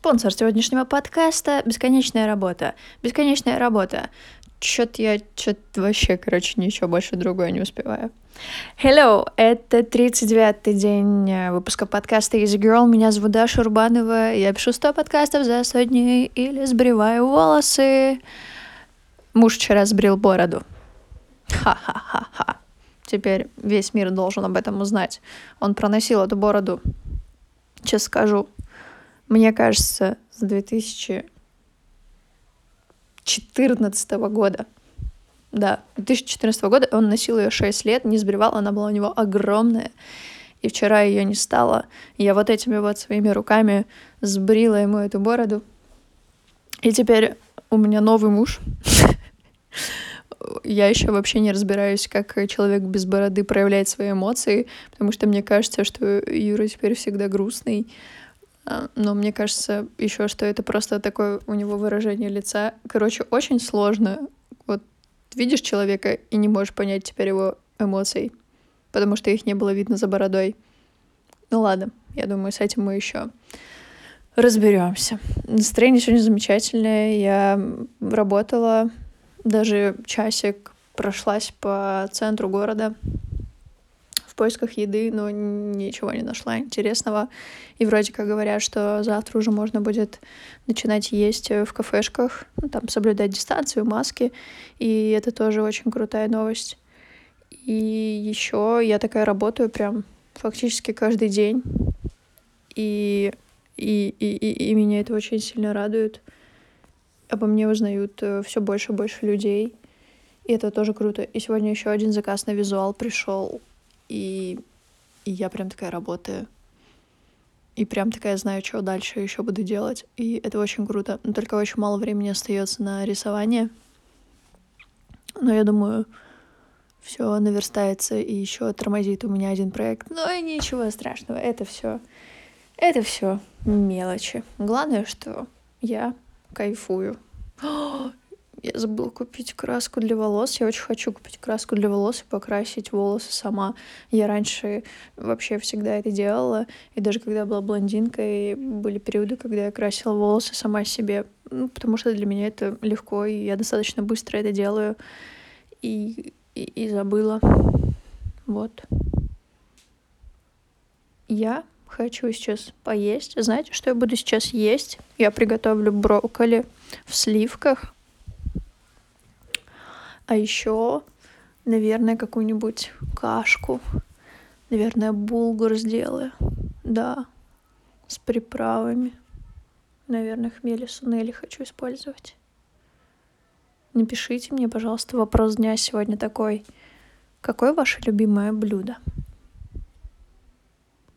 Спонсор сегодняшнего подкаста — бесконечная работа. Бесконечная работа. Чё-то я чё-то вообще, короче, ничего больше другое не успеваю. Hello, это 39-й день э, выпуска подкаста Easy Girl. Меня зовут Даша Урбанова. Я пишу 100 подкастов за 100 дней или сбриваю волосы. Муж вчера сбрил бороду. Ха-ха-ха-ха. Теперь весь мир должен об этом узнать. Он проносил эту бороду. Сейчас скажу. Мне кажется, с 2014 года. Да, 2014 года он носил ее 6 лет, не сбривал, она была у него огромная. И вчера ее не стало. Я вот этими вот своими руками сбрила ему эту бороду. И теперь у меня новый муж. Я еще вообще не разбираюсь, как человек без бороды проявляет свои эмоции, потому что мне кажется, что Юра теперь всегда грустный. А, но мне кажется еще, что это просто такое у него выражение лица. Короче, очень сложно. Вот видишь человека и не можешь понять теперь его эмоций, потому что их не было видно за бородой. Ну ладно, я думаю, с этим мы еще разберемся. Настроение сегодня замечательное. Я работала даже часик, прошлась по центру города, поисках еды, но ничего не нашла интересного. И вроде как говорят, что завтра уже можно будет начинать есть в кафешках, ну, там соблюдать дистанцию, маски. И это тоже очень крутая новость. И еще я такая работаю прям фактически каждый день. И, и, и, и, и меня это очень сильно радует. Обо мне узнают э, все больше и больше людей. И это тоже круто. И сегодня еще один заказ на визуал пришел и, и я прям такая работаю. И прям такая знаю, что дальше еще буду делать. И это очень круто. Но только очень мало времени остается на рисование. Но я думаю, все наверстается и еще тормозит у меня один проект. Но и ничего страшного. Это все. Это все мелочи. Главное, что я кайфую. Я забыла купить краску для волос. Я очень хочу купить краску для волос и покрасить волосы сама. Я раньше вообще всегда это делала. И даже когда была блондинкой, были периоды, когда я красила волосы сама себе. Ну, потому что для меня это легко, и я достаточно быстро это делаю. И, и, и забыла. Вот. Я хочу сейчас поесть. Знаете, что я буду сейчас есть? Я приготовлю брокколи в сливках а еще, наверное, какую-нибудь кашку. Наверное, булгур сделаю. Да, с приправами. Наверное, хмели сунели хочу использовать. Напишите мне, пожалуйста, вопрос дня сегодня такой. Какое ваше любимое блюдо?